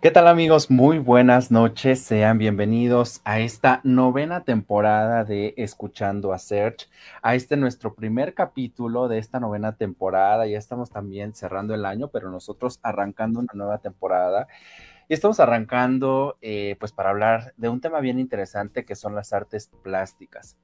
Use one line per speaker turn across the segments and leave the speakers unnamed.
¿Qué tal amigos? Muy buenas noches. Sean bienvenidos a esta novena temporada de Escuchando a Search, a este nuestro primer capítulo de esta novena temporada. Ya estamos también cerrando el año, pero nosotros arrancando una nueva temporada. Y estamos arrancando eh, pues para hablar de un tema bien interesante que son las artes plásticas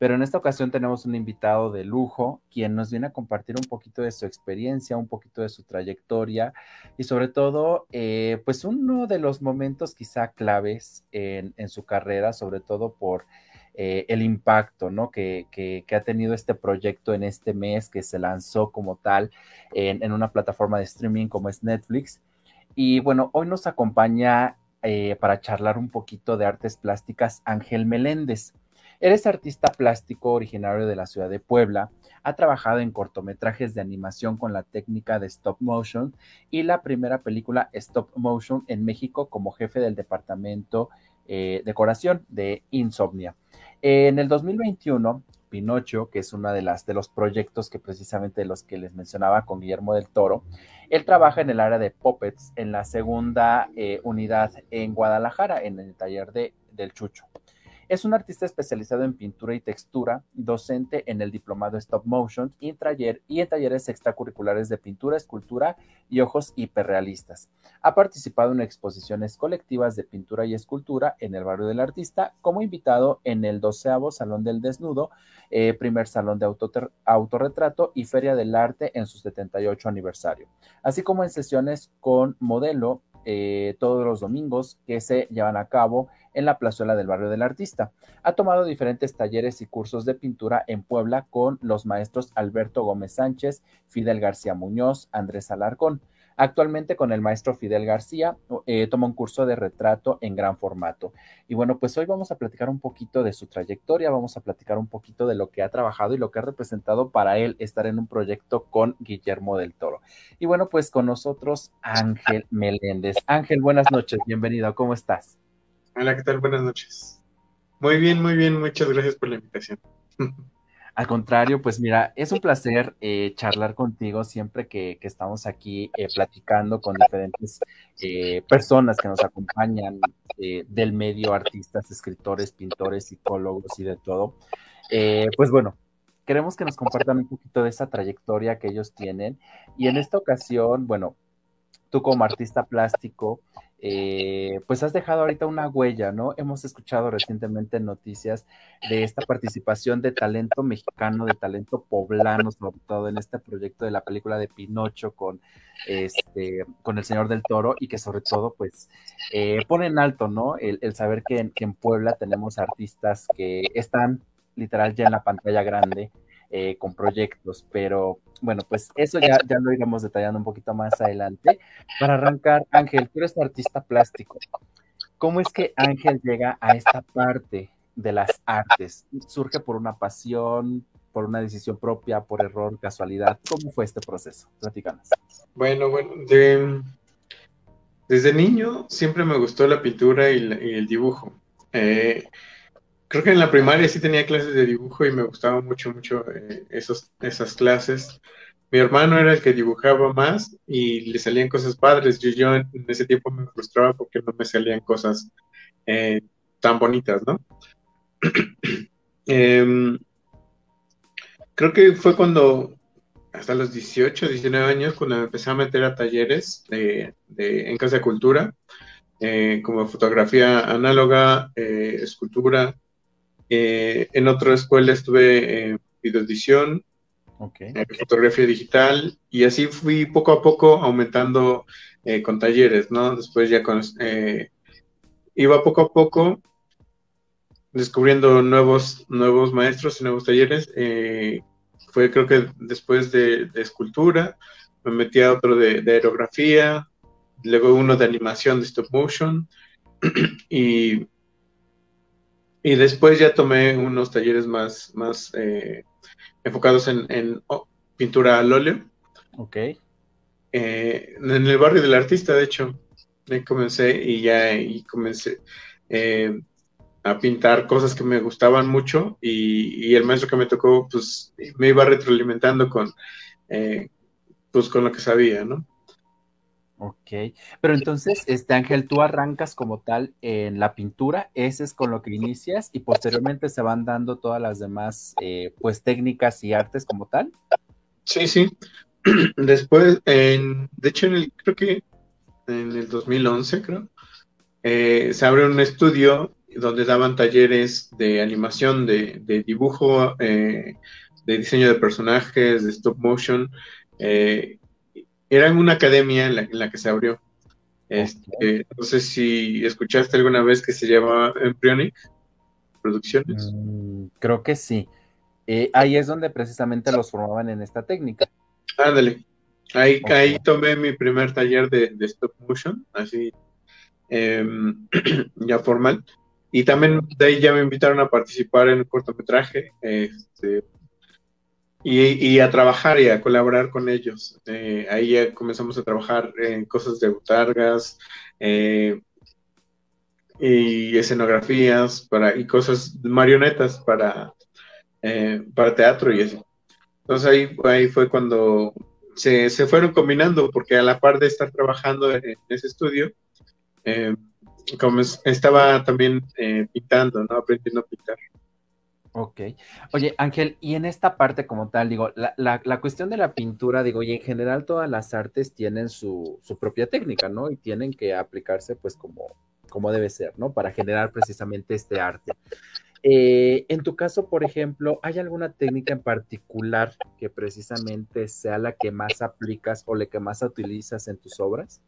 pero en esta ocasión tenemos un invitado de lujo, quien nos viene a compartir un poquito de su experiencia, un poquito de su trayectoria y sobre todo, eh, pues uno de los momentos quizá claves en, su carrera, sobre todo por eh, el impacto ¿no? Que, ha tenido este proyecto en este mes que se lanzó como tal en, una plataforma de streaming como es Netflix. Y bueno, hoy nos acompaña eh, para charlar un poquito de artes plásticas Ángel Meléndez. Eres artista plástico originario de la ciudad de Puebla. Ha trabajado en cortometrajes de animación con la técnica de stop motion y la primera película stop motion en México como jefe del departamento eh, decoración de Insomnia. En el 2021, Pinocho, que es uno de, las, de los proyectos que precisamente de los que les mencionaba con Guillermo del Toro, él trabaja en el área de puppets en la segunda eh, unidad en Guadalajara, en el taller de, del Chucho. Es un artista especializado en pintura y textura, docente en el diplomado Stop Motion y en, y en talleres extracurriculares de pintura, escultura y ojos hiperrealistas. Ha participado en exposiciones colectivas de pintura y escultura en el barrio del artista como invitado en el doceavo Salón del Desnudo, eh, primer Salón de Autorretrato y Feria del Arte en su 78 aniversario, así como en sesiones con modelo eh, todos los domingos que se llevan a cabo en la plazuela del barrio del artista. Ha tomado diferentes talleres y cursos de pintura en Puebla con los maestros Alberto Gómez Sánchez, Fidel García Muñoz, Andrés Alarcón. Actualmente con el maestro Fidel García eh, toma un curso de retrato en gran formato. Y bueno, pues hoy vamos a platicar un poquito de su trayectoria, vamos a platicar un poquito de lo que ha trabajado y lo que ha representado para él estar en un proyecto con Guillermo del Toro. Y bueno, pues con nosotros Ángel Meléndez. Ángel, buenas noches, bienvenido, ¿cómo estás?
Hola, ¿qué tal? Buenas noches. Muy bien, muy bien, muchas gracias por la invitación.
Al contrario, pues mira, es un placer eh, charlar contigo siempre que, estamos aquí eh, platicando con diferentes eh, personas que nos acompañan del medio, artistas, escritores, pintores, psicólogos y de todo. pues bueno, queremos que nos compartan un poquito de esa trayectoria que ellos tienen. Y en esta ocasión, bueno, tú como artista plástico, eh, pues has dejado ahorita una huella, ¿no? Hemos escuchado recientemente noticias de esta participación de talento mexicano, de talento poblano, sobre todo en este proyecto de la película de Pinocho con, este, con el Señor del Toro y que sobre todo, pues, eh, pone en alto, ¿no? El, saber que en Puebla tenemos artistas que están literal ya en la pantalla grande eh, con proyectos, pero bueno, pues eso ya, ya lo iremos detallando un poquito más adelante. Para arrancar, Ángel, tú eres artista plástico. ¿Cómo es que Ángel llega a esta parte de las artes? ¿Surge por una pasión, por una decisión propia, por error, casualidad? ¿Cómo fue este proceso? Platícanos.
Bueno, bueno, desde niño siempre me gustó la pintura y, el dibujo. Eh, creo que en la primaria sí tenía clases de dibujo y me gustaban mucho, mucho eh, esas clases. Mi hermano era el que dibujaba más y le salían cosas padres. Yo, en ese tiempo me frustraba porque no me salían cosas eh, tan bonitas, ¿no? Em, creo que fue cuando, hasta los 18, 19 años, cuando me empecé a meter a talleres de, en Casa de Cultura, eh, como fotografía análoga, escultura, eh, en otra escuela estuve en videoedición, en fotografía digital, y así fui poco a poco aumentando eh, con talleres, ¿no? Después ya con, eh, iba poco a poco descubriendo nuevos, nuevos maestros y nuevos talleres. fue creo que después de, escultura, me metí a otro de, de aerografía, luego uno de animación de stop motion, y y después ya tomé unos talleres más, más eh, enfocados en, pintura al óleo.
Ok.
Eh, en el barrio del artista, de hecho, ahí comencé y ya y comencé eh, a pintar cosas que me gustaban mucho y, el maestro que me tocó, pues me iba retroalimentando con, eh, pues, con lo que sabía, ¿no?
Ok, pero entonces, este Ángel, tú arrancas como tal en la pintura, ese es con lo que inicias y posteriormente se van dando todas las demás, pues, técnicas y artes como tal.
Sí, sí. Después, en, de hecho, en el, creo que en el 2011, creo, eh, se abre un estudio donde daban talleres de animación, de, dibujo, eh, de diseño de personajes, de stop motion. Eh, era en una academia en la, que se abrió. Este, no sé si escuchaste alguna vez que se llama Embryonic Producciones.
Mm, creo que sí. ahí es donde precisamente los formaban en esta técnica.
Ándale. Ahí, ahí tomé mi primer taller de, stop motion, así em, ya formal. Y también de ahí ya me invitaron a participar en un cortometraje este, y, a trabajar y a colaborar con ellos. Eh, ahí ya comenzamos a trabajar en cosas de butargas eh, y escenografías para, y cosas, marionetas para, eh, para teatro y así. Entonces ahí, ahí fue cuando se, fueron combinando, porque a la par de estar trabajando en, ese estudio, como estaba también pintando, ¿no? Aprendiendo a pintar.
Ok. Oye, Ángel, y en esta parte como tal, digo, la, la, cuestión de la pintura, digo, y en general todas las artes tienen su, su, propia técnica, ¿no? Y tienen que aplicarse pues como, como debe ser, ¿no? Para generar precisamente este arte. Eh, en tu caso, por ejemplo, ¿hay alguna técnica en particular que precisamente sea la que más aplicas o la que más utilizas en tus obras?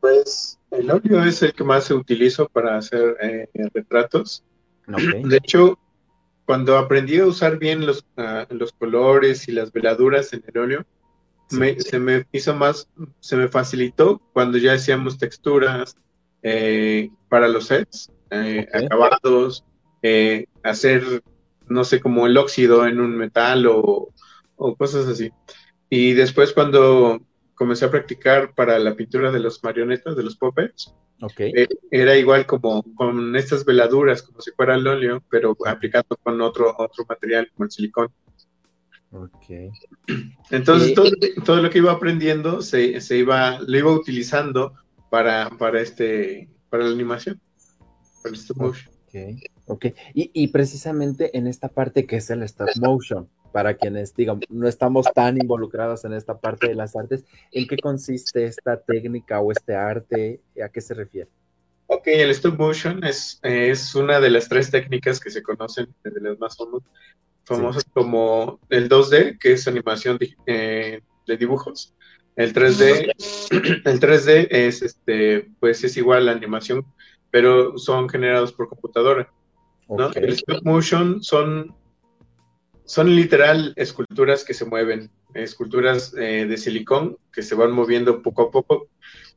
Pues el óleo es el que más utilizo para hacer eh, retratos. De hecho, cuando aprendí a usar bien los, ah, los colores y las veladuras en el óleo, se me hizo más, se me facilitó cuando ya hacíamos texturas eh, para los sets, acabados, eh, hacer, no sé, como el óxido en un metal o, cosas así. Y después cuando comencé a practicar para la pintura de los marionetas, de los puppets, eh, era igual como con estas veladuras, como si fuera el óleo, pero aplicando con otro, otro material, como el silicón.
Okay.
Entonces, todo, todo, lo que iba aprendiendo se, se, iba, lo iba utilizando para, para, este, para la animación, para el stop motion.
Ok, y, precisamente en esta parte que es el stop motion, para quienes digan, no estamos tan involucrados en esta parte de las artes, ¿en qué consiste esta técnica o este arte? ¿A qué se refiere?
Ok, el stop motion es, es una de las tres técnicas que se conocen, de las más famosas, como el 2D, que es animación de, eh, de dibujos. El 3D, el 3D es este, pues es igual a la animación, pero son generados por computadora. El stop motion son, son literal esculturas que se mueven, esculturas eh, de silicón que se van moviendo poco a poco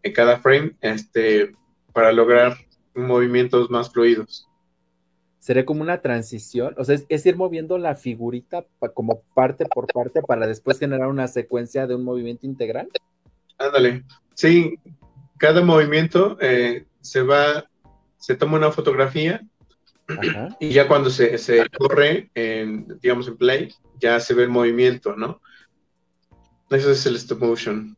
en cada frame este, para lograr movimientos más fluidos.
Sería como una transición, o sea, es, ir moviendo la figurita como parte por parte para después generar una secuencia de un movimiento integral.
Ándale, sí, cada movimiento eh, se va, se toma una fotografía y ya cuando se, corre, en, digamos en play, ya se ve el movimiento, ¿no? Eso es el stop motion.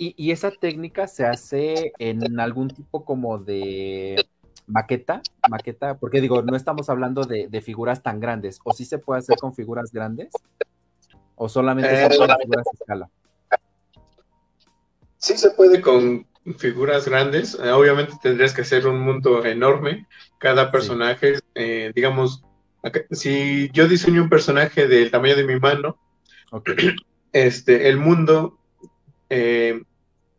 ¿Y, esa técnica se hace en algún tipo como de maqueta? Maqueta, porque digo, no estamos hablando de, figuras tan grandes. ¿O sí se puede hacer con figuras grandes? ¿O solamente
eh,
con figuras a escala?
Sí se puede con figuras grandes, eh, obviamente tendrías que hacer un mundo enorme. Cada personaje, eh, digamos, si yo diseño un personaje del tamaño de mi mano, este, el mundo eh,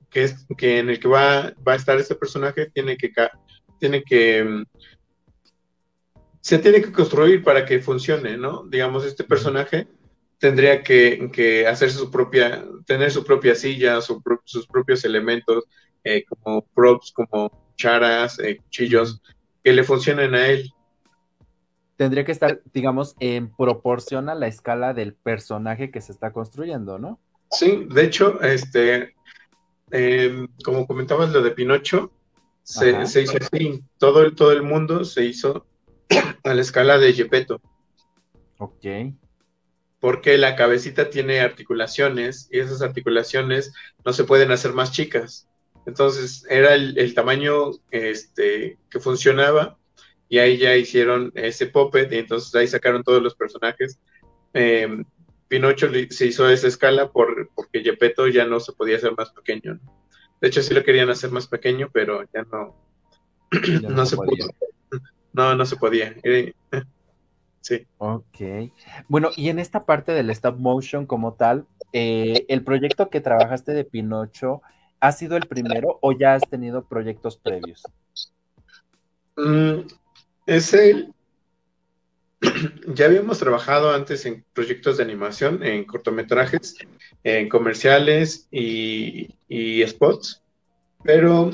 que es que en el que va, va a estar ese personaje tiene que tiene que mm, se tiene que construir para que funcione, ¿no? Digamos, este personaje tendría que, hacer su propia, tener su propia silla, sus propios elementos, eh, como props, como charas, eh, cuchillos, que le funcionen a él.
Tendría que estar, digamos, en proporción a la escala del personaje que se está construyendo, ¿no?
Sí, de hecho, este, em, como comentabas lo de Pinocho, se, hizo así, todo el, todo el mundo se hizo a la escala de Gepetto.
Ok.
Porque la cabecita tiene articulaciones y esas articulaciones no se pueden hacer más chicas. Entonces era el, tamaño este, que funcionaba y ahí ya hicieron ese puppet y entonces ahí sacaron todos los personajes. Em, Pinocho se hizo esa escala por, porque Gepetto ya no se podía hacer más pequeño. De hecho, sí lo querían hacer más pequeño, pero ya no, no, se podía. No, no se podía. Sí.
Ok. Bueno, y en esta parte del stop motion como tal, eh, el proyecto que trabajaste de Pinocho, ¿ha sido el primero o ya has tenido proyectos previos?
Mm, es el. ya habíamos trabajado antes en proyectos de animación, en cortometrajes, en comerciales y, spots, pero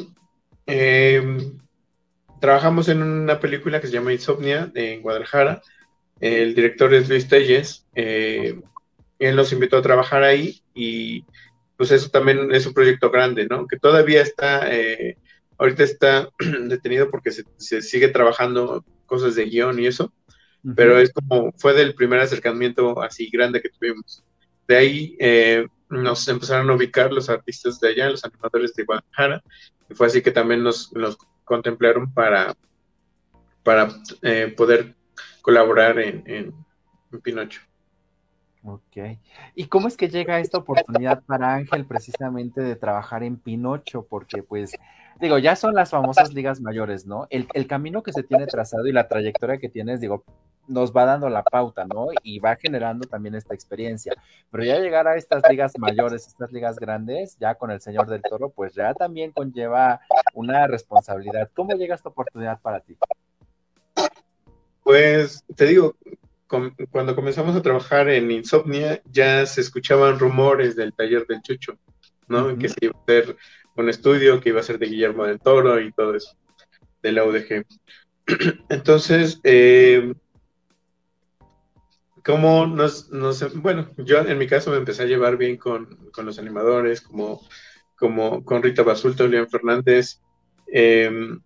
em, trabajamos en una película que se llama Insomnia en Guadalajara. El director es Luis Telles. Eh, él nos invitó a trabajar ahí y pues eso también es un proyecto grande, ¿no? Que todavía está, eh, ahorita está detenido porque se, sigue trabajando cosas de guion y eso, pero es como, fue del primer acercamiento así grande que tuvimos. De ahí eh, nos empezaron a ubicar los artistas de allá, los animadores de Guadalajara, y fue así que también nos, nos contemplaron para, para eh, poder colaborar en, en, Pinocho.
Ok. ¿Y cómo es que llega esta oportunidad para Ángel precisamente de trabajar en Pinocho? Porque pues, digo, ya son las famosas ligas mayores, ¿no? El, el camino que se tiene trazado y la trayectoria que tienes, digo, nos va dando la pauta, ¿no? Y va generando también esta experiencia. Pero ya llegar a estas ligas mayores, estas ligas grandes, ya con el señor del toro, pues ya también conlleva una responsabilidad. ¿Cómo llega esta oportunidad para ti?
Pues te digo, cuando comenzamos a trabajar en Insomnia, ya se escuchaban rumores del taller del Chucho, ¿no? Que se iba a hacer un estudio, que iba a ser de Guillermo del Toro y todo eso, de la UDG. Entonces, eh, cómo nos, bueno, yo en mi caso me empecé a llevar bien con, los animadores, como, como con Rita Basulto, León Fernández em,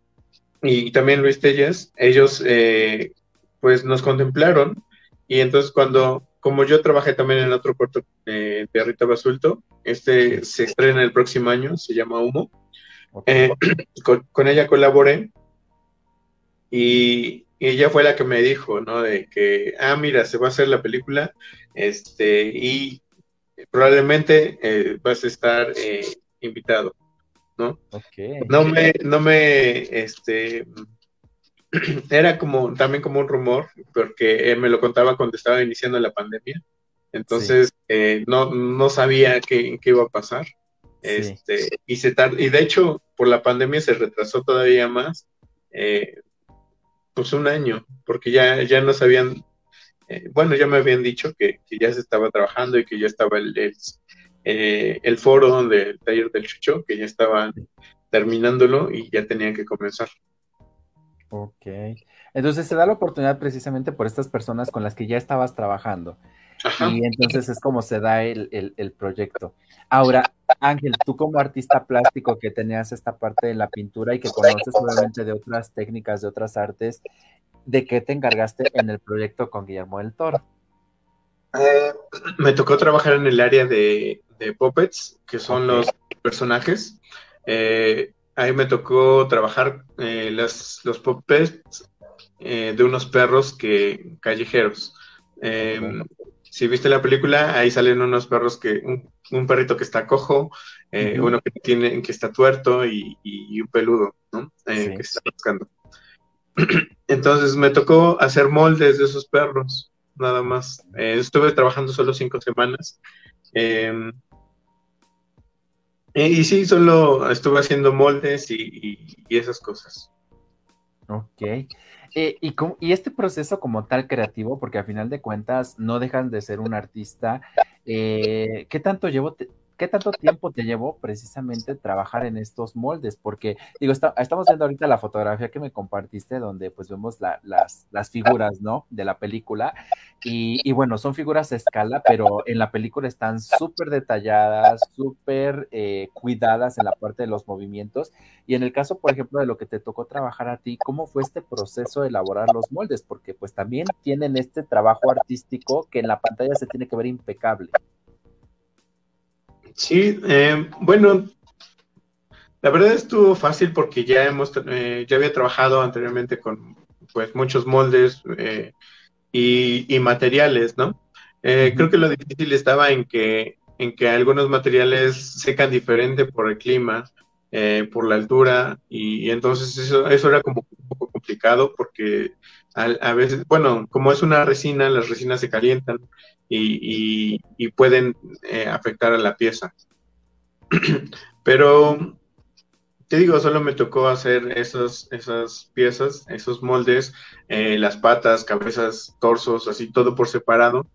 y también Luis Tellas, ellos eh, pues nos contemplaron y entonces cuando, como yo trabajé también en otro corto eh, de Rita Basulto, este se estrena el próximo año, se llama Humo, eh, con ella colaboré y, y ella fue la que me dijo, ¿no? De que, ah, mira, se va a hacer la película, este, y probablemente eh, vas a estar eh, invitado, ¿no?
Okay.
No me, no me, este, era como, también como un rumor, porque él me lo contaba cuando estaba iniciando la pandemia, entonces eh, no, no sabía qué, qué, iba a pasar, este, y se y de hecho, por la pandemia se retrasó todavía más, pues un año, porque ya, ya nos habían, eh, bueno, ya me habían dicho que, ya se estaba trabajando y que ya estaba el, el, eh, el foro donde el taller del chucho, que ya estaban terminándolo y ya tenían que comenzar.
Ok. Entonces se da la oportunidad precisamente por estas personas con las que ya estabas trabajando. Y entonces es como se da el, el, proyecto. Ahora, Ángel, tú como artista plástico que tenías esta parte de la pintura y que conoces obviamente de otras técnicas, de otras artes, ¿de qué te encargaste en el proyecto con Guillermo del Toro?
Eh, me tocó trabajar en el área de, puppets, que son los personajes. Eh, ahí me tocó trabajar eh, los puppets de unos perros que callejeros. Em, si viste la película, ahí salen unos perros que, un, perrito que está cojo, eh, uno que tiene, que está tuerto y, un peludo, ¿no? Eh, que está buscando. Entonces me tocó hacer moldes de esos perros, nada más. Eh, estuve trabajando solo cinco semanas. Y, sí, solo estuve haciendo moldes y, y esas cosas.
Ok. Eh, y, y, este proceso como tal creativo, porque a final de cuentas no dejan de ser un artista, eh, ¿qué tanto llevo ¿qué tanto tiempo te llevó precisamente trabajar en estos moldes? Porque, digo, estamos viendo ahorita la fotografía que me compartiste, donde pues vemos las, figuras, ¿no? De la película. Y, bueno, son figuras a escala, pero en la película están súper detalladas, súper eh, cuidadas en la parte de los movimientos. Y en el caso, por ejemplo, de lo que te tocó trabajar a ti, ¿cómo fue este proceso de elaborar los moldes? Porque pues también tienen este trabajo artístico que en la pantalla se tiene que ver impecable.
Sí, eh, bueno, la verdad estuvo fácil porque ya hemos, eh, ya había trabajado anteriormente con pues muchos moldes eh, y, materiales, ¿no? Creo que lo difícil estaba en que, en que algunos materiales secan diferente por el clima, por la altura, y, entonces eso, eso era como un poco complicado porque a, veces, bueno, como es una resina, las resinas se calientan y, pueden eh, afectar a la pieza. Pero te digo, solo me tocó hacer esos, esas piezas, esos moldes, eh, las patas, cabezas, torsos, así todo por separado.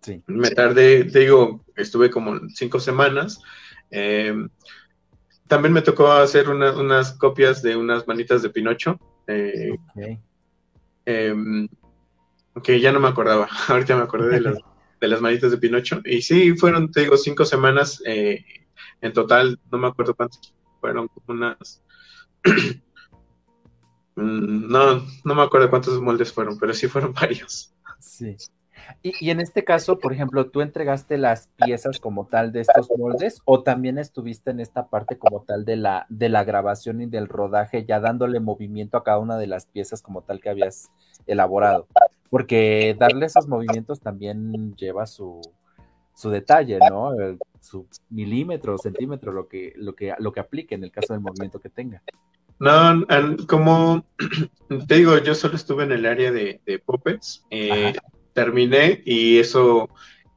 Sí. Me tardé, te digo, estuve como cinco semanas. Em, también me tocó hacer unas copias de unas manitas de Pinocho. Eh, em, que ya no me acordaba, ahorita me acordé de las, de las manitas de Pinocho. Y sí, fueron, te digo, cinco semanas eh, en total, no me acuerdo cuántas, fueron como unas... Mm, no, no me acuerdo cuántos moldes fueron, pero sí fueron varios.
Sí. Y, en este caso, por ejemplo, ¿tú entregaste las piezas como tal de estos moldes o también estuviste en esta parte como tal de la, de la grabación y del rodaje, ya dándole movimiento a cada una de las piezas como tal que habías elaborado? Porque darle esos movimientos también lleva su, su detalle, ¿no? su milímetro, centímetro, lo que, lo que, lo que aplique en el caso del movimiento que tenga.
No, como te digo, yo solo estuve en el área de, de puppets. Eh, terminé y eso,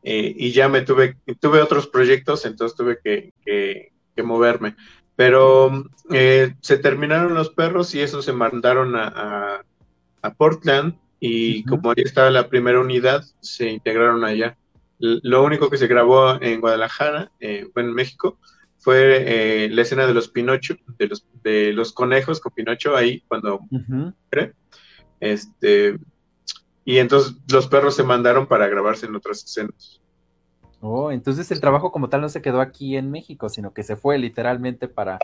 eh, y ya me tuve, tuve otros proyectos, entonces tuve que, que, moverme. Pero eh, se terminaron los perros y eso se mandaron a, a, Portland y como ahí estaba la primera unidad, se integraron allá. Lo único que se grabó en Guadalajara, eh, en México, fue la escena de los Pinocho, de los, de los conejos con Pinocho ahí cuando este y entonces los perros se mandaron para grabarse en otras escenas.
Oh, entonces el trabajo como tal no se quedó aquí en México, sino que se fue literalmente para,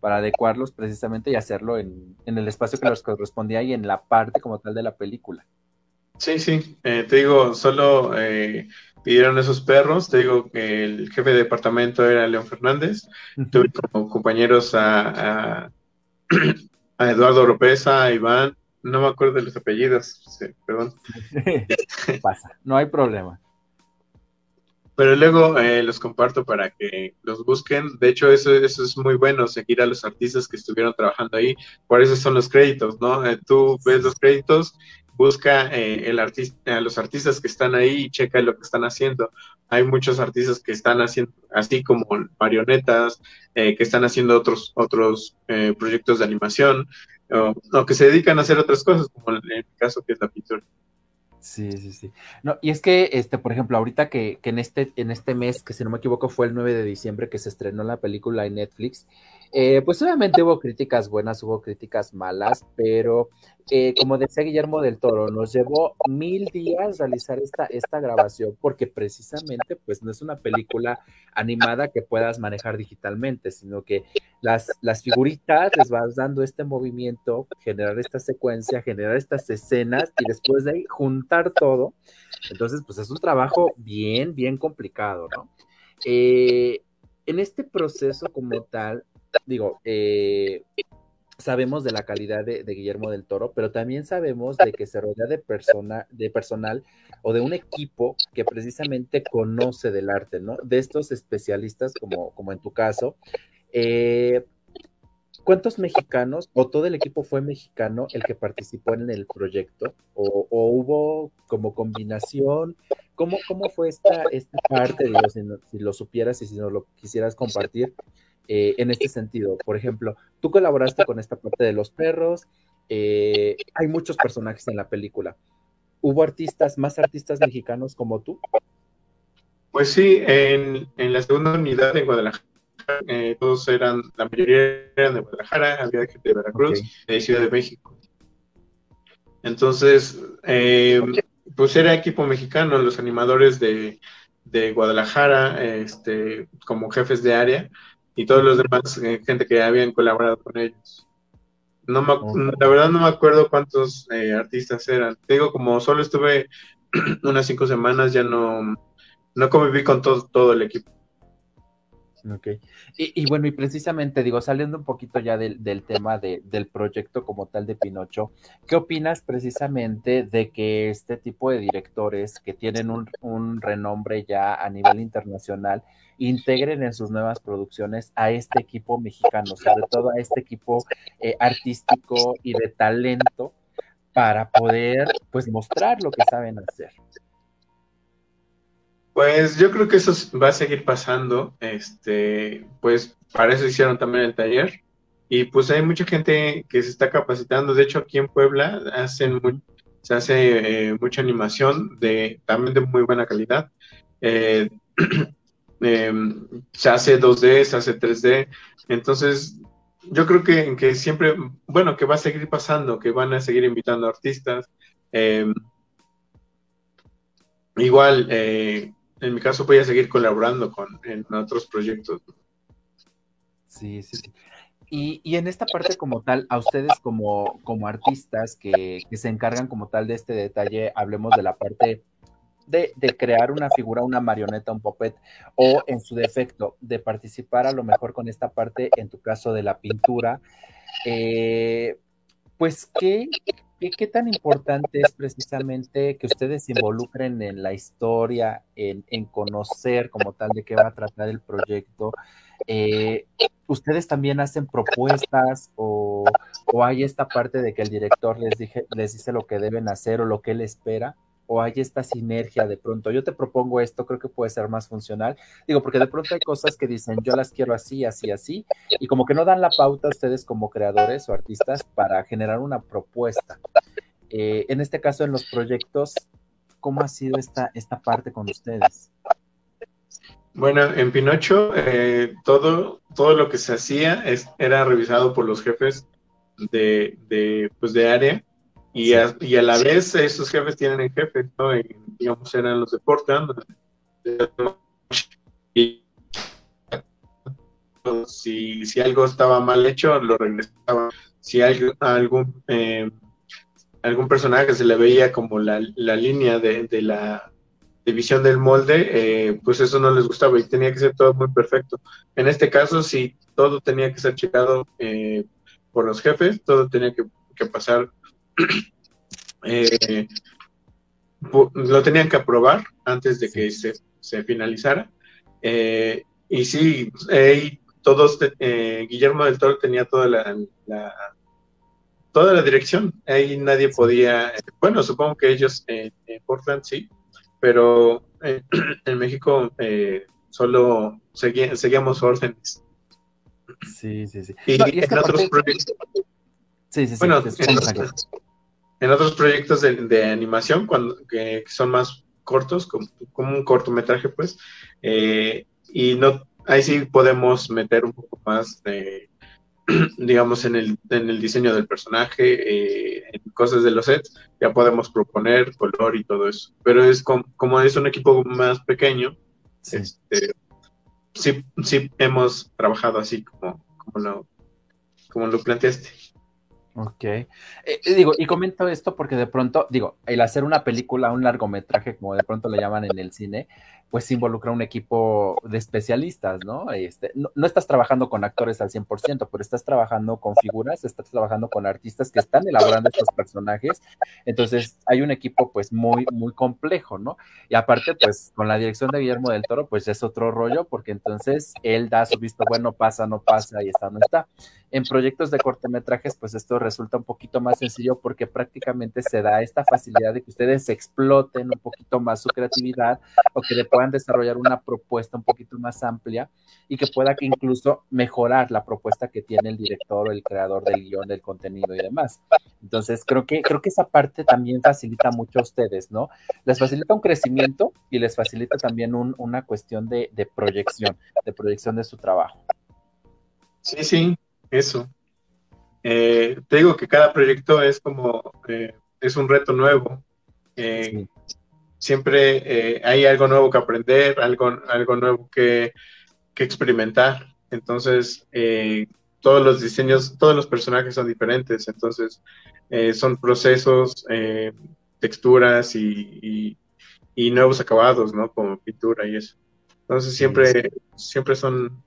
para adecuarlos precisamente y hacerlo en, el espacio que les correspondía y en la parte como tal de la película.
Sí, sí, eh, te digo, solo eh, pidieron esos perros, te digo que el jefe de departamento era León Fernández, tuve como compañeros a, a, a Eduardo Oropesa, a Iván, no me acuerdo de los apellidos, perdón.
Pasa, no hay problema.
Pero luego eh, los comparto para que los busquen. De hecho, eso, eso es muy bueno, seguir a los artistas que estuvieron trabajando ahí. Por eso son los créditos, ¿no? Eh, tú ves los créditos, busca eh, el artista, a los artistas que están ahí y checa lo que están haciendo. Hay muchos artistas que están haciendo, así como marionetas, que están haciendo otros, otros proyectos de animación o, que se dedican a hacer otras cosas, como en el caso que es la pintura.
Sí, sí, sí. No, y es que, este, por ejemplo, ahorita que, que, en este, en este mes, que si no me equivoco, fue el 9 de diciembre que se estrenó la película en Netflix, eh, pues obviamente hubo críticas buenas, hubo críticas malas, pero eh, como decía Guillermo del Toro, nos llevó mil días realizar esta, esta grabación porque precisamente pues no es una película animada que puedas manejar digitalmente, sino que las, las figuritas les vas dando este movimiento, generar esta secuencia, generar estas escenas y después de ahí juntar todo. Entonces pues es un trabajo bien, bien complicado, ¿no? Eh, en este proceso como tal, digo, eh, sabemos de la calidad de, Guillermo del Toro, pero también sabemos de que se rodea de, persona, de personal o de un equipo que precisamente conoce del arte, ¿no? De estos especialistas, como, como en tu caso. Eh, ¿Cuántos mexicanos o todo el equipo fue mexicano el que participó en el proyecto? ¿O, hubo como combinación? ¿Cómo, cómo fue esta, esta parte, digo, si, lo supieras y si no lo quisieras compartir? Eh, en este sentido. Por ejemplo, tú colaboraste con esta parte de los perros, eh, hay muchos personajes en la película. ¿Hubo artistas, más artistas mexicanos como tú?
Pues sí, en, en la segunda unidad en Guadalajara eh, todos eran, la mayoría eran de Guadalajara, había gente de Veracruz, de Ciudad de México. Entonces, eh, pues era equipo mexicano, los animadores de, de, Guadalajara, este, como jefes de área, y todos los demás, eh, gente que habían colaborado con ellos. No La verdad no me acuerdo cuántos artistas eran. digo, como solo estuve unas cinco semanas, ya no, no conviví con todo, todo el equipo.
Ok. Y, bueno, y precisamente digo, saliendo un poquito ya del, tema del proyecto como tal de Pinocho, ¿qué opinas precisamente de que este tipo de directores que tienen un, renombre ya a nivel internacional integren en sus nuevas producciones a este equipo mexicano, sobre todo a este equipo eh, artístico y de talento para poder pues mostrar lo que saben hacer?
Pues yo creo que eso va a seguir pasando. Este, pues para eso hicieron también el taller. Y pues hay mucha gente que se está capacitando. De hecho, aquí en Puebla hacen se hace eh, mucha animación de también de muy buena calidad. Eh, em, se hace 2D, se hace 3D. Entonces, yo creo que, que, siempre, bueno, que va a seguir pasando, que van a seguir invitando artistas. Em, igual, eh, en mi caso voy a seguir colaborando con, en otros proyectos.
Sí, sí, sí. Y, y, en esta parte como tal, a ustedes como, como artistas que, que, se encargan como tal de este detalle, hablemos de la parte de, de, crear una figura, una marioneta, un puppet, o en su defecto, de participar a lo mejor con esta parte, en tu caso de la pintura, eh, pues, ¿qué, ¿Qué, tan importante es precisamente que ustedes se involucren en la historia, en, conocer como tal de qué va a tratar el proyecto? Eh, ¿Ustedes también hacen propuestas o, hay esta parte de que el director les, les dice lo que deben hacer o lo que él espera? O hay esta sinergia de pronto, yo te propongo esto, creo que puede ser más funcional. Digo, porque de pronto hay cosas que dicen, yo las quiero así, así, así, y como que no dan la pauta a ustedes como creadores o artistas para generar una propuesta. Eh, en este caso, en los proyectos, ¿cómo ha sido esta, esta parte con ustedes?
Bueno, en Pinocho, eh, todo, todo lo que se hacía es, era revisado por los jefes de, de, pues de área y, a, y a la vez esos jefes tienen el jefe, ¿no? digamos, eran los de Portland. Y si, si algo estaba mal hecho, lo regresaban. Si algo, algún, eh, algún personaje se le veía como la, la línea de, de, la división del molde, eh, pues eso no les gustaba y tenía que ser todo muy perfecto. En este caso, si todo tenía que ser checado eh, por los jefes, todo tenía que, que pasar eh, lo tenían que aprobar antes de que se, se finalizara. Eh, y sí, todos, eh, Guillermo del Toro tenía toda la, toda la dirección. Ahí nadie podía, bueno, supongo que ellos en Portland sí, pero en México solo seguíamos órdenes.
Sí, sí, sí.
Y, en otros proyectos. Sí, sí, sí. Bueno, en otros proyectos de, animación cuando, que, son más cortos, como, un cortometraje, pues, eh, y no, ahí sí podemos meter un poco más de, digamos, en el, en el diseño del personaje, eh, en cosas de los sets, ya podemos proponer color y todo eso. Pero es como, es un equipo más pequeño, sí. Este, sí, sí hemos trabajado así como, como, lo, como lo planteaste.
Ok. Eh, eh, digo, y comento esto porque de pronto, digo, el hacer una película, un largometraje, como de pronto le llaman en el cine, pues involucra un equipo de especialistas, ¿no? Este, no, estás trabajando con actores al 100%, pero estás trabajando con figuras, estás trabajando con artistas que están elaborando estos personajes. Entonces, hay un equipo pues muy, muy complejo, ¿no? Y aparte, pues con la dirección de Guillermo del Toro, pues es otro rollo, porque entonces él da su visto bueno, pasa, no pasa, y está, no está. En proyectos de cortometrajes, pues esto resulta un poquito más sencillo porque prácticamente se da esta facilidad de que ustedes exploten un poquito más su creatividad o que le puedan desarrollar una propuesta un poquito más amplia y que pueda que incluso mejorar la propuesta que tiene el director o el creador del guion, del contenido y demás. Entonces, creo que, creo que esa parte también facilita mucho a ustedes, ¿no? Les facilita un crecimiento y les facilita también una cuestión de, de proyección, de proyección de su trabajo.
Sí, sí, eso. Eh, te digo que cada proyecto es como, eh, es un reto nuevo. Eh, siempre hay algo nuevo que aprender, algo, algo nuevo que, que experimentar. Entonces, todos los diseños, todos los personajes son diferentes. Entonces, son procesos, texturas y, y, nuevos acabados, ¿no? Como pintura y eso. Entonces, siempre, siempre son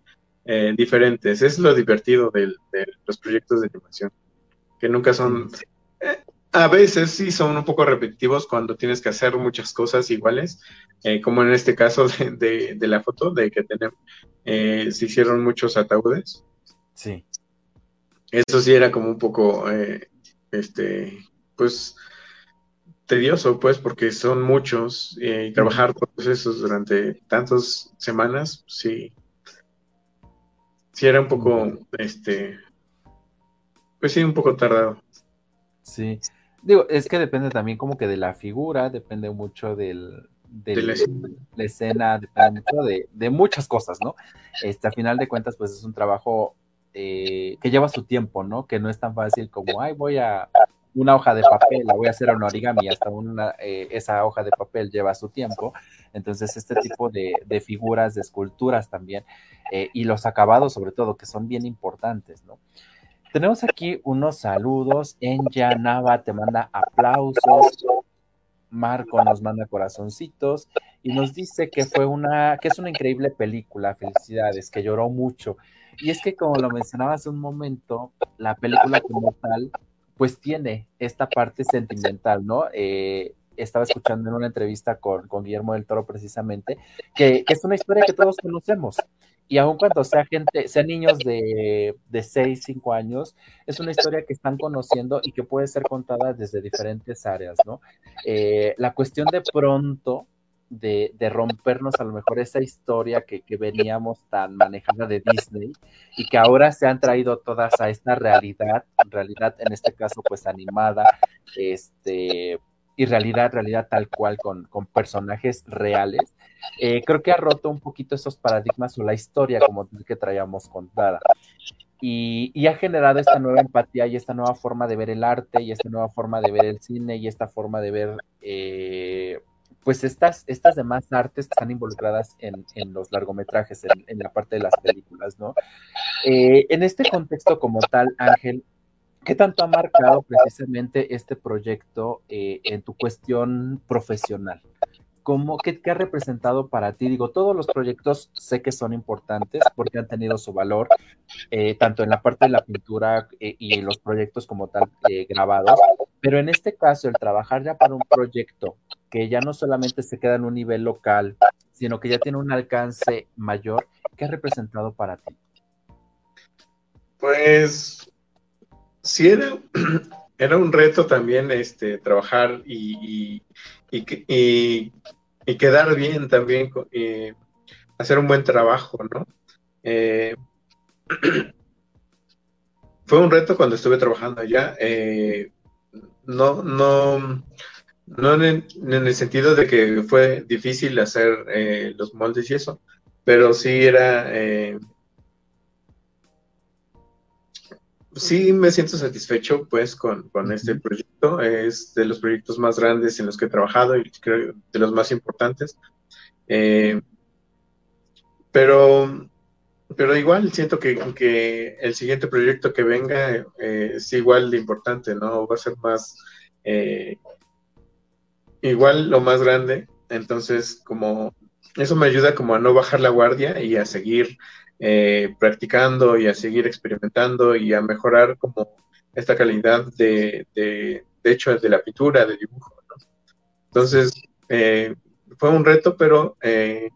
eh, diferentes. Es lo divertido de, los proyectos de animación, que nunca son... Eh, a veces sí son un poco repetitivos cuando tienes que hacer muchas cosas iguales, eh, como en este caso de, la foto, de que tenemos, se hicieron muchos ataúdes.
Sí.
Eso sí era como un poco, este, pues, tedioso, pues, porque son muchos y trabajar todos esos durante tantas semanas, sí, sí era un poco, este, pues sí, un poco tardado.
Sí, digo, es que depende también como que de la figura, depende mucho del, de la, escena, depende mucho de, muchas cosas, ¿no? Este, a final de cuentas, pues es un trabajo eh, que lleva su tiempo, ¿no? Que no es tan fácil como, ay, voy a una hoja de papel, la voy a hacer un origami, hasta una, eh, esa hoja de papel lleva su tiempo. Entonces, este tipo de, figuras, de esculturas también, eh, y los acabados sobre todo, que son bien importantes, ¿no? Tenemos aquí unos saludos. Enya Nava te manda aplausos. Marco nos manda corazoncitos y nos dice que fue una, que es una increíble película, felicidades, que lloró mucho. Y es que como lo mencionaba hace un momento, la película como tal pues tiene esta parte sentimental, ¿no? Eh, estaba escuchando en una entrevista con, Guillermo del Toro precisamente, que, es una historia que todos conocemos. Y aun cuando sea gente, sean niños de, de 6, 5 años, es una historia que están conociendo y que puede ser contada desde diferentes áreas, ¿no? Eh, la cuestión de pronto de, rompernos a lo mejor esa historia que, que, veníamos tan manejada de Disney y que ahora se han traído todas a esta realidad, realidad en este caso pues animada, este, y realidad, realidad tal cual con, con personajes reales. Eh, creo que ha roto un poquito esos paradigmas o la historia como que traíamos contada. Y, y, ha generado esta nueva empatía y esta nueva forma de ver el arte y esta nueva forma de ver el cine y esta forma de ver eh, pues estas, estas demás artes están involucradas en, los largometrajes, en, la parte de las películas, ¿no? Eh, en este contexto como tal, Ángel, ¿qué tanto ha marcado precisamente este proyecto eh, en tu cuestión profesional? ¿Cómo, qué, ha representado para ti? Digo, todos los proyectos sé que son importantes porque han tenido su valor, eh, tanto en la parte de la pintura y en los proyectos como tal grabados, pero en este caso, el trabajar ya para un proyecto que ya no solamente se queda en un nivel local, sino que ya tiene un alcance mayor, ¿qué ha representado para ti?
Pues sí, era, era un reto también este, trabajar y, y, quedar bien también, hacer un buen trabajo, ¿no? Eh, fue un reto cuando estuve trabajando allá. Eh, no, no, no en, el sentido de que fue difícil hacer eh, los moldes y eso, pero sí era... Eh, sí me siento satisfecho pues con, este proyecto. Es de los proyectos más grandes en los que he trabajado y creo de los más importantes. Eh, pero, pero igual siento que, que, el siguiente proyecto que venga es igual de importante, ¿no? Va a ser más igual lo más grande, entonces como eso me ayuda como a no bajar la guardia y a seguir eh, practicando y a seguir experimentando y a mejorar como esta calidad de, de, de hecho de la pintura, de dibujo. Entonces eh, fue un reto, pero eh,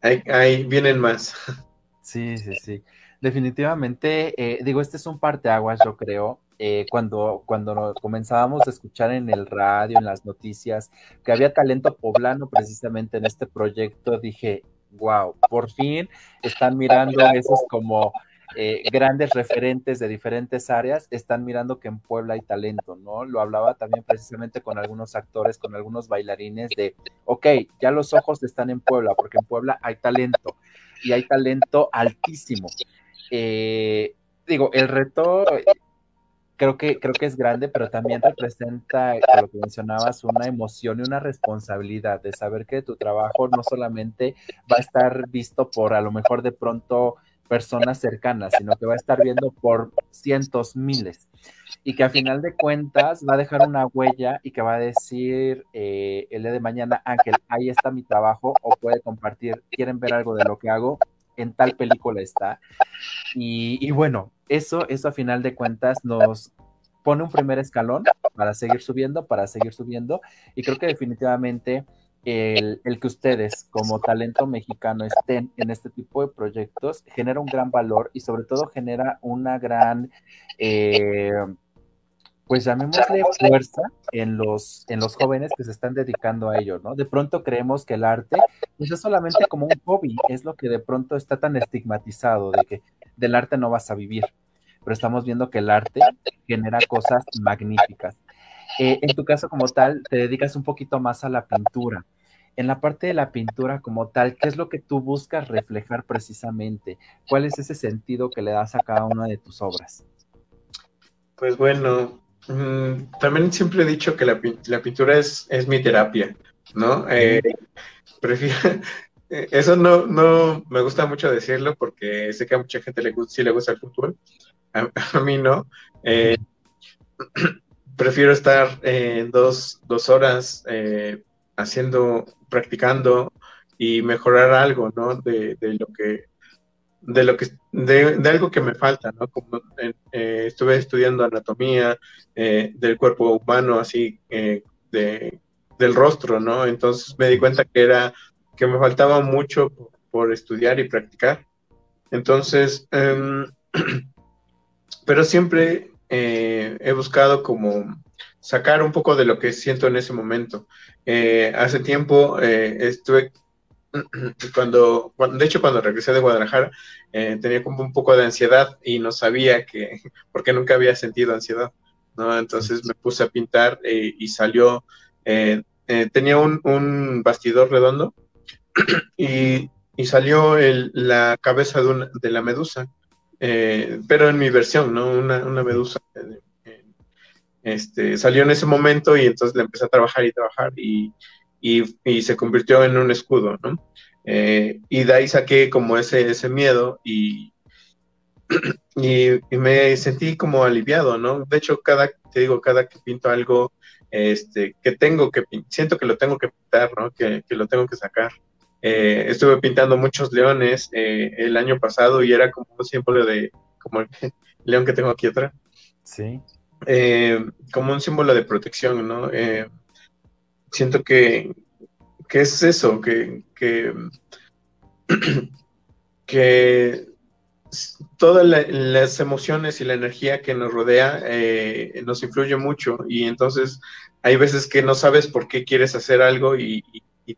ahí, vienen más.
Sí, sí, sí. Definitivamente, digo, este es un parteaguas, yo creo, eh, cuando, cuando comenzábamos a escuchar en el radio, en las noticias, que había talento poblano precisamente en este proyecto, dije, wow, por fin están mirando esos como eh, grandes referentes de diferentes áreas, están mirando que en Puebla hay talento, ¿no? Lo hablaba también precisamente con algunos actores, con algunos bailarines de, ok, ya los ojos están en Puebla, porque en Puebla hay talento y hay talento altísimo. Eh, digo, el reto creo que, creo que es grande, pero también representa, lo que mencionabas, una emoción y una responsabilidad de saber que tu trabajo no solamente va a estar visto por a lo mejor de pronto personas cercanas, sino que va a estar viendo por cientos, miles. Y que a final de cuentas va a dejar una huella y que va a decir eh, el día de mañana, Ángel, ahí está mi trabajo, o puede compartir, quieren ver algo de lo que hago, en tal película está. Y, bueno, eso, eso a final de cuentas nos pone un primer escalón para seguir subiendo, para seguir subiendo. Y creo que definitivamente el, que ustedes como talento mexicano estén en este tipo de proyectos genera un gran valor y sobre todo genera una gran... Eh, pues llamémosle fuerza en los, en los jóvenes que se están dedicando a ello, ¿no? De pronto creemos que el arte pues, es solamente como un hobby, es lo que de pronto está tan estigmatizado de que del arte no vas a vivir, pero estamos viendo que el arte genera cosas magníficas. Eh, en tu caso como tal, te dedicas un poquito más a la pintura. En la parte de la pintura como tal, ¿qué es lo que tú buscas reflejar precisamente? ¿Cuál es ese sentido que le das a cada una de tus obras?
Pues bueno, Mm, también siempre he dicho que la, pintura es, mi terapia, ¿no? Eh, prefiero, eh, eso no, no me gusta mucho decirlo porque sé que a mucha gente le, sí le gusta el fútbol, a, mí no. Eh, prefiero estar dos, dos, horas haciendo, practicando y mejorar algo, ¿no? De lo que de lo que de, algo que me falta, ¿no? Como eh, estuve estudiando anatomía eh, del cuerpo humano, así eh, de, del rostro, ¿no? Entonces me di cuenta que era que me faltaba mucho por, estudiar y practicar. Entonces, em, pero siempre he buscado como sacar un poco de lo que siento en ese momento. hace tiempo estuve cuando, de hecho, cuando regresé de Guadalajara, eh, tenía como un poco de ansiedad y no sabía que, porque nunca había sentido ansiedad. Entonces me puse a pintar eh, y salió, eh, tenía un, bastidor redondo y, salió la cabeza de, de la medusa, pero en mi versión, ¿no? Una, una medusa. Este, salió en ese momento y entonces le empecé a trabajar y trabajar y, y, se convirtió en un escudo, ¿no? Eh, y de ahí saqué como ese, ese miedo y, y, me sentí como aliviado, ¿no? De hecho, cada, te digo, cada que pinto algo, este, que tengo que, siento que lo tengo que pintar, ¿no? Que, que lo tengo que sacar. Eh, estuve pintando muchos leones eh, el año pasado y era como un símbolo de, como el, león que tengo aquí atrás.
Sí.
como un símbolo de protección, ¿no? Siento que, es eso, que, que, todas las emociones y la energía que nos rodea eh, nos influye mucho y entonces hay veces que no sabes por qué quieres hacer algo y,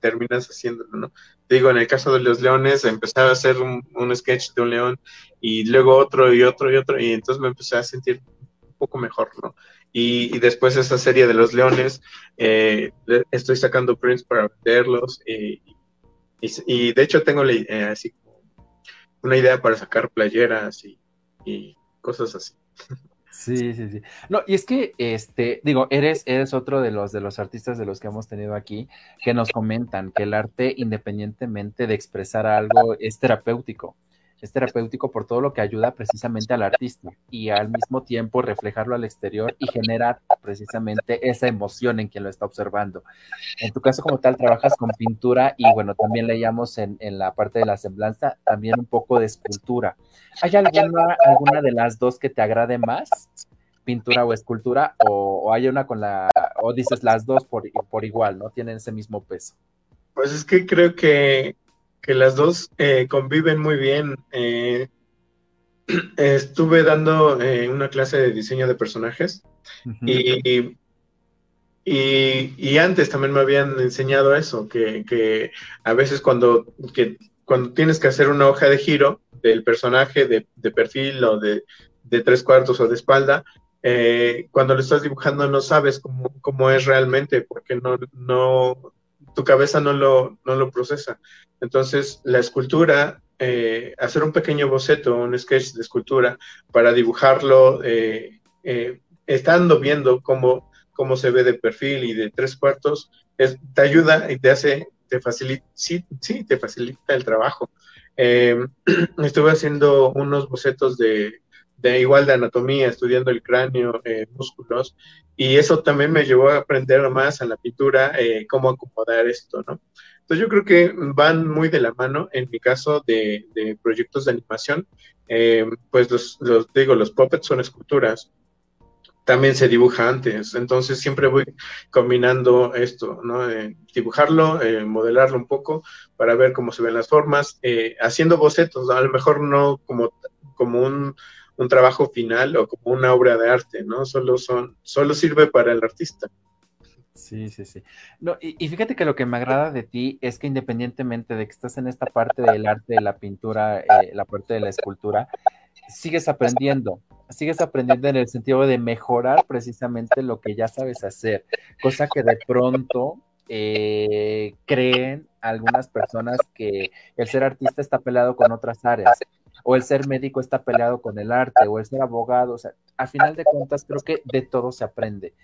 terminas haciéndolo, ¿no? Digo, en el caso de los leones, empecé a hacer un, un, sketch de un león y luego otro y otro y otro y entonces me empecé a sentir un poco mejor, ¿no? Y, después esa serie de los leones, eh, estoy sacando prints para venderlos. Y, de hecho tengo eh, así una idea para sacar playeras y, cosas así.
Sí, sí, sí. No, y es que, este, digo, eres, eres otro de los, de los artistas de los que hemos tenido aquí que nos comentan que el arte, independientemente de expresar algo, es terapéutico es terapéutico por todo lo que ayuda precisamente al artista y al mismo tiempo reflejarlo al exterior y generar precisamente esa emoción en quien lo está observando. En tu caso como tal trabajas con pintura y bueno, también leíamos en, en la parte de la semblanza también un poco de escultura. ¿Hay alguna, alguna de las dos que te agrade más? pintura o escultura o, hay una con la o dices las dos por, por igual, ¿no? Tienen ese mismo peso.
Pues es que creo que que las dos eh, conviven muy bien. Eh, estuve dando eh, una clase de diseño de personajes y, y, antes también me habían enseñado eso, que, a veces cuando, que, cuando tienes que hacer una hoja de giro del personaje de, perfil o de, tres cuartos o de espalda, eh, cuando lo estás dibujando no sabes cómo, cómo es realmente, porque no, no, tu cabeza no lo, no lo procesa. Entonces, la escultura eh, hacer un pequeño boceto, un sketch de escultura para dibujarlo eh, eh, estando viendo cómo, cómo se ve de perfil y de tres cuartos, te ayuda y te hace, te facilita, sí, sí, te facilita el trabajo. estuve haciendo unos bocetos de, de, igual de anatomía, estudiando el cráneo, músculos, y eso también me llevó a aprender más a la pintura, cómo acomodar esto, ¿no? Entonces yo creo que van muy de la mano en mi caso de, proyectos de animación. Eh, pues los, digo, los puppets son esculturas, también se dibuja antes, entonces siempre voy combinando esto, ¿no? Eh, dibujarlo, eh, modelarlo un poco para ver cómo se ven las formas, haciendo bocetos, a lo mejor no como, como un, un, trabajo final o como una obra de arte, ¿no? Solo, son, solo sirve para el artista.
Sí, sí, sí. No, y, fíjate que lo que me agrada de ti es que independientemente de que estás en esta parte del arte, de la pintura, eh, la parte de la escultura, sigues aprendiendo, sigues aprendiendo en el sentido de mejorar precisamente lo que ya sabes hacer, cosa que de pronto eh, creen algunas personas que el ser artista está peleado con otras áreas o el ser médico está peleado con el arte, o el ser abogado, o sea, a final de cuentas creo que de todo se aprende.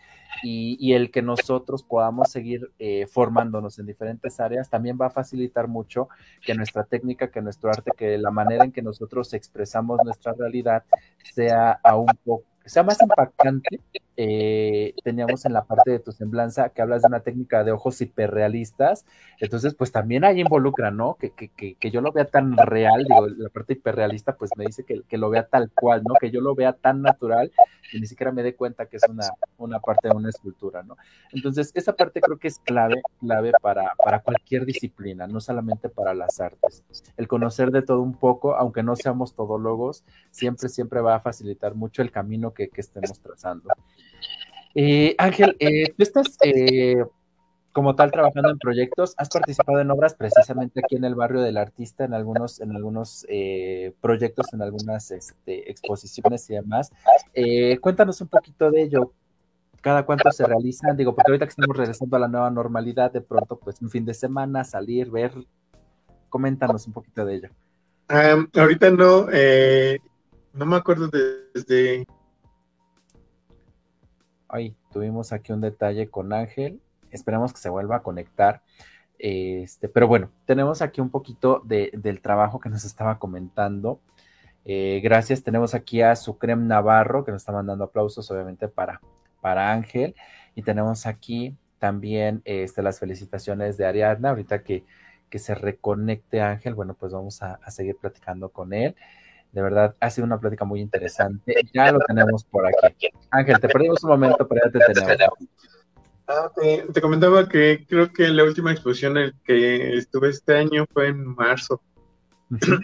Y, el que nosotros podamos seguir eh, formándonos en diferentes áreas también va a facilitar mucho que nuestra técnica, que nuestro arte, que la manera en que nosotros expresamos nuestra realidad sea aún poco sea más impactante, eh, teníamos en la parte de tu semblanza que hablas de una técnica de ojos hiperrealistas, entonces pues también ahí involucra, ¿no? Que, que, que, yo lo vea tan real, digo, la parte hiperrealista pues me dice que, que, lo vea tal cual, ¿no? Que yo lo vea tan natural y ni siquiera me dé cuenta que es una, una parte de una escultura, ¿no? Entonces esa parte creo que es clave, clave para, para cualquier disciplina, no solamente para las artes. El conocer de todo un poco, aunque no seamos todólogos, siempre, siempre va a facilitar mucho el camino que, estemos trazando. Eh, Ángel, eh, tú estás eh, como tal trabajando en proyectos, has participado en obras precisamente aquí en el barrio del artista, en algunos, en algunos proyectos, en algunas este, exposiciones y demás. cuéntanos un poquito de ello. ¿Cada cuánto se realizan? Digo, porque ahorita que estamos regresando a la nueva normalidad, de pronto, pues un fin de semana, salir, ver. Coméntanos un poquito de ello.
ahorita no, no me acuerdo desde
Ay, tuvimos aquí un detalle con Ángel. Esperemos que se vuelva a conectar. Este, pero bueno, tenemos aquí un poquito del trabajo que nos estaba comentando. Eh, gracias. Tenemos aquí a Sucrem Navarro, que nos está mandando aplausos, obviamente, para, para Ángel. Y tenemos aquí también este, las felicitaciones de Ariadna. Ahorita que, que se reconecte Ángel, bueno, pues vamos a seguir platicando con él. De verdad, ha sido una plática muy interesante. Ya lo tenemos por aquí. Ángel, te perdimos un momento, pero ya te tenemos.
Ah, te, comentaba que creo que la última exposición en que estuve este año fue en marzo.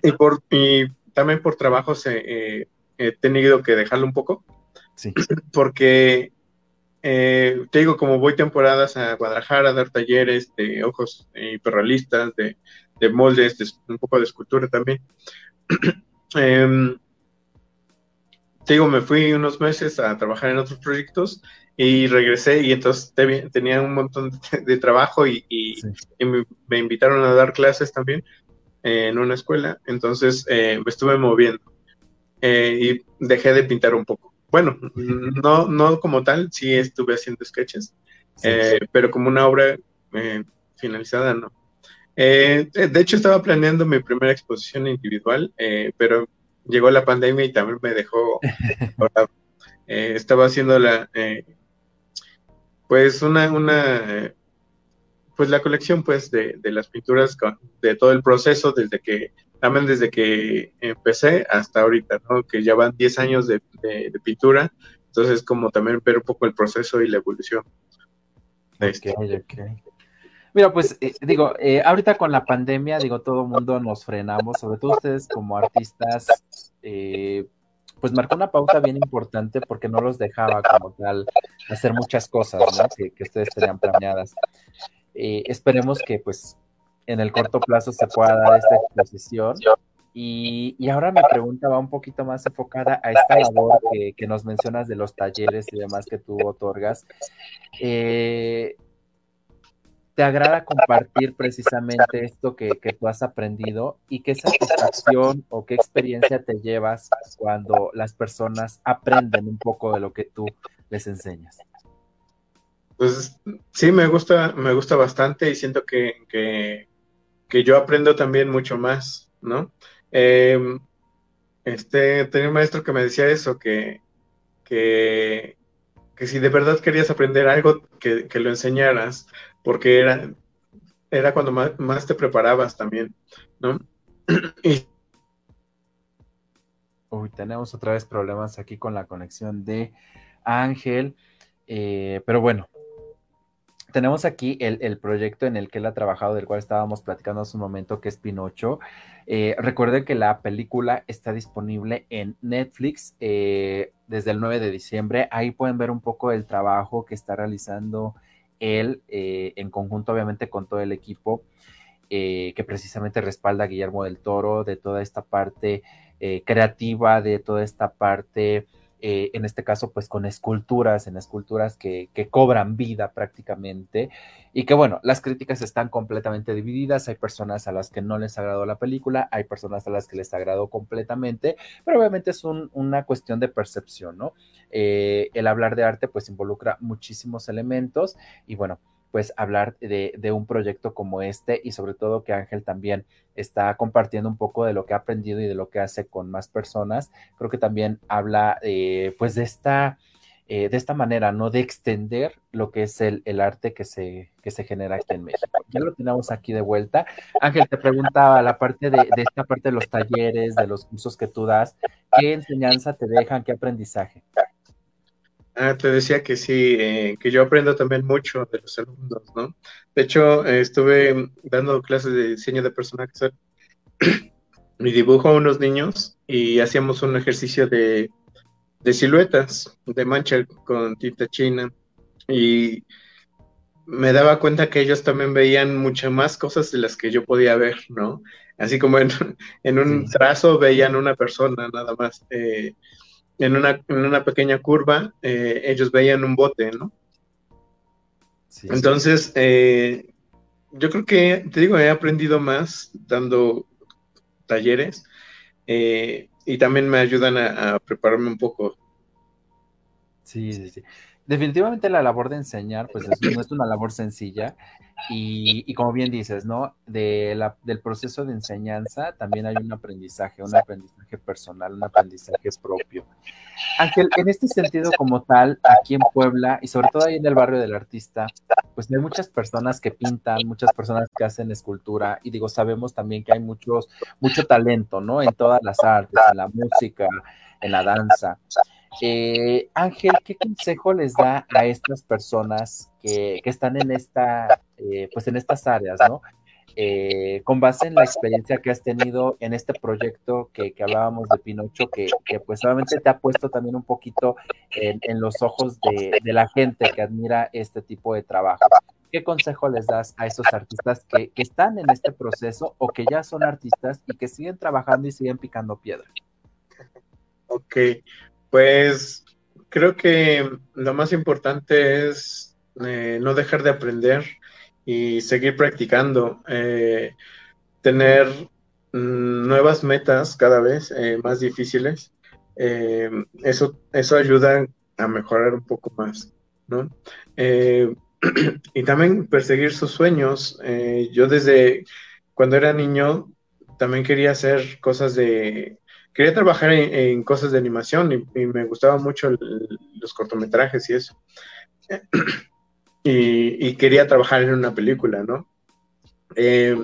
y, por, y también por trabajo eh, he tenido que dejarlo un poco. Sí. Porque eh, te digo, como voy temporadas a Guadalajara a dar talleres de ojos hiperrealistas, de, de moldes, de, un poco de escultura también. Eh, te digo, me fui unos meses a trabajar en otros proyectos y regresé y entonces tenía un montón de, trabajo y, me, invitaron a dar clases también en una escuela, entonces eh, me estuve moviendo eh, y dejé de pintar un poco. Bueno, no, no como tal, sí estuve haciendo sketches, eh, pero como una obra finalizada, no. Eh, de hecho, estaba planeando mi primera exposición individual, eh, pero llegó la pandemia y también me dejó. Eh, estaba haciendo la, pues una, una, pues la colección, pues de, las pinturas de todo el proceso desde que, también desde que empecé hasta ahorita, ¿no? Que ya van 10 años de, pintura, entonces como también ver un poco el proceso y la evolución.
Mira, pues eh, digo, eh, ahorita con la pandemia, digo, todo el mundo nos frenamos, sobre todo ustedes como artistas, eh, pues marcó una pauta bien importante porque no los dejaba como tal hacer muchas cosas ¿no? que, que, ustedes tenían planeadas. esperemos que pues en el corto plazo se pueda dar esta exposición. Y, y, ahora mi pregunta va un poquito más enfocada a esta labor que, que nos mencionas de los talleres y demás que tú otorgas. Eh, te agrada compartir precisamente esto que, que, tú has aprendido y qué satisfacción o qué experiencia te llevas cuando las personas aprenden un poco de lo que tú les enseñas.
Pues sí, me gusta, me gusta bastante y siento que, que, yo aprendo también mucho más, ¿no? Eh, este, tenía un maestro que me decía eso, que, que, que si de verdad querías aprender algo, que, que lo enseñaras, porque era, era cuando más, te preparabas también, ¿no?
Uy, tenemos otra vez problemas aquí con la conexión de Ángel, eh, pero bueno, tenemos aquí el, proyecto en el que él ha trabajado, del cual estábamos platicando hace un momento, que es Pinocho. Eh, recuerden que la película está disponible en Netflix eh, desde el 9 de diciembre. Ahí pueden ver un poco el trabajo que está realizando él, eh, en conjunto obviamente con todo el equipo, eh, que precisamente respalda a Guillermo del Toro, de toda esta parte eh, creativa, de toda esta parte eh, en este caso pues con esculturas, en esculturas que, que, cobran vida prácticamente y que bueno, las críticas están completamente divididas, hay personas a las que no les agradó la película, hay personas a las que les agradó completamente, pero obviamente es un, una cuestión de percepción, ¿no? Eh, el hablar de arte pues involucra muchísimos elementos y bueno, pues hablar de, de, un proyecto como este y sobre todo que Ángel también está compartiendo un poco de lo que ha aprendido y de lo que hace con más personas. Creo que también habla eh, pues de esta, eh, de esta manera, ¿no? De extender lo que es el, el, arte que se, que se genera aquí en México. Ya lo tenemos aquí de vuelta. Ángel, te preguntaba la parte de, de esta parte de los talleres, de los cursos que tú das, ¿qué enseñanza te dejan, qué aprendizaje?
Ah, te decía que sí, eh, que yo aprendo también mucho de los alumnos, ¿no? De hecho, eh, estuve dando clases de diseño de personajes y dibujo a unos niños y hacíamos un ejercicio de, de siluetas, de mancha con tinta china y me daba cuenta que ellos también veían muchas más cosas de las que yo podía ver, ¿no? Así como en, en un trazo veían una persona nada más. Eh, en una, en una pequeña curva, eh, ellos veían un bote, ¿no? Sí, Entonces, sí. Eh, yo creo que, te digo, he aprendido más dando talleres eh, y también me ayudan a, a, prepararme un poco.
Sí, sí, sí definitivamente la labor de enseñar, pues es, no es una labor sencilla y, y, como bien dices, ¿no? De la, del proceso de enseñanza también hay un aprendizaje, un aprendizaje personal, un aprendizaje propio. Ángel, en este sentido como tal, aquí en Puebla y sobre todo ahí en el barrio del artista, pues hay muchas personas que pintan, muchas personas que hacen escultura y digo, sabemos también que hay muchos, mucho talento, ¿no? En todas las artes, en la música, en la danza. Eh, Ángel, ¿qué consejo les da a estas personas que, están en esta, eh, pues en estas áreas, ¿no? Eh, con base en la experiencia que has tenido en este proyecto que, hablábamos de Pinocho, que, que, pues obviamente te ha puesto también un poquito en, los ojos de, de, la gente que admira este tipo de trabajo. ¿Qué consejo les das a esos artistas que, que están en este proceso o que ya son artistas y que siguen trabajando y siguen picando piedra?
Ok, pues creo que lo más importante es eh, no dejar de aprender y seguir practicando, eh, tener mm, nuevas metas cada vez eh, más difíciles. Eso, eso ayuda a mejorar un poco más, ¿no? Y también perseguir sus sueños. yo desde cuando era niño también quería hacer cosas de quería trabajar en, cosas de animación y, me gustaban mucho los cortometrajes y eso. Y, quería trabajar en una película, ¿no? Eh,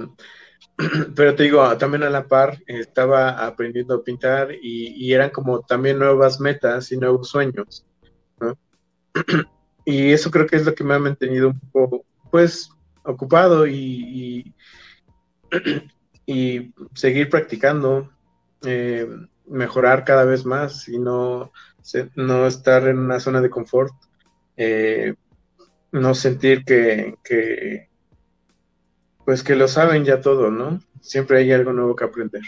pero te digo, también a la par estaba aprendiendo a pintar y, y, eran como también nuevas metas y nuevos sueños, ¿no? Y eso creo que es lo que me ha mantenido un poco, pues, ocupado y, y, seguir practicando, eh, mejorar cada vez más y no, no estar en una zona de confort, eh, no sentir que, que, pues que lo saben ya todo, ¿no? Siempre hay algo nuevo que aprender.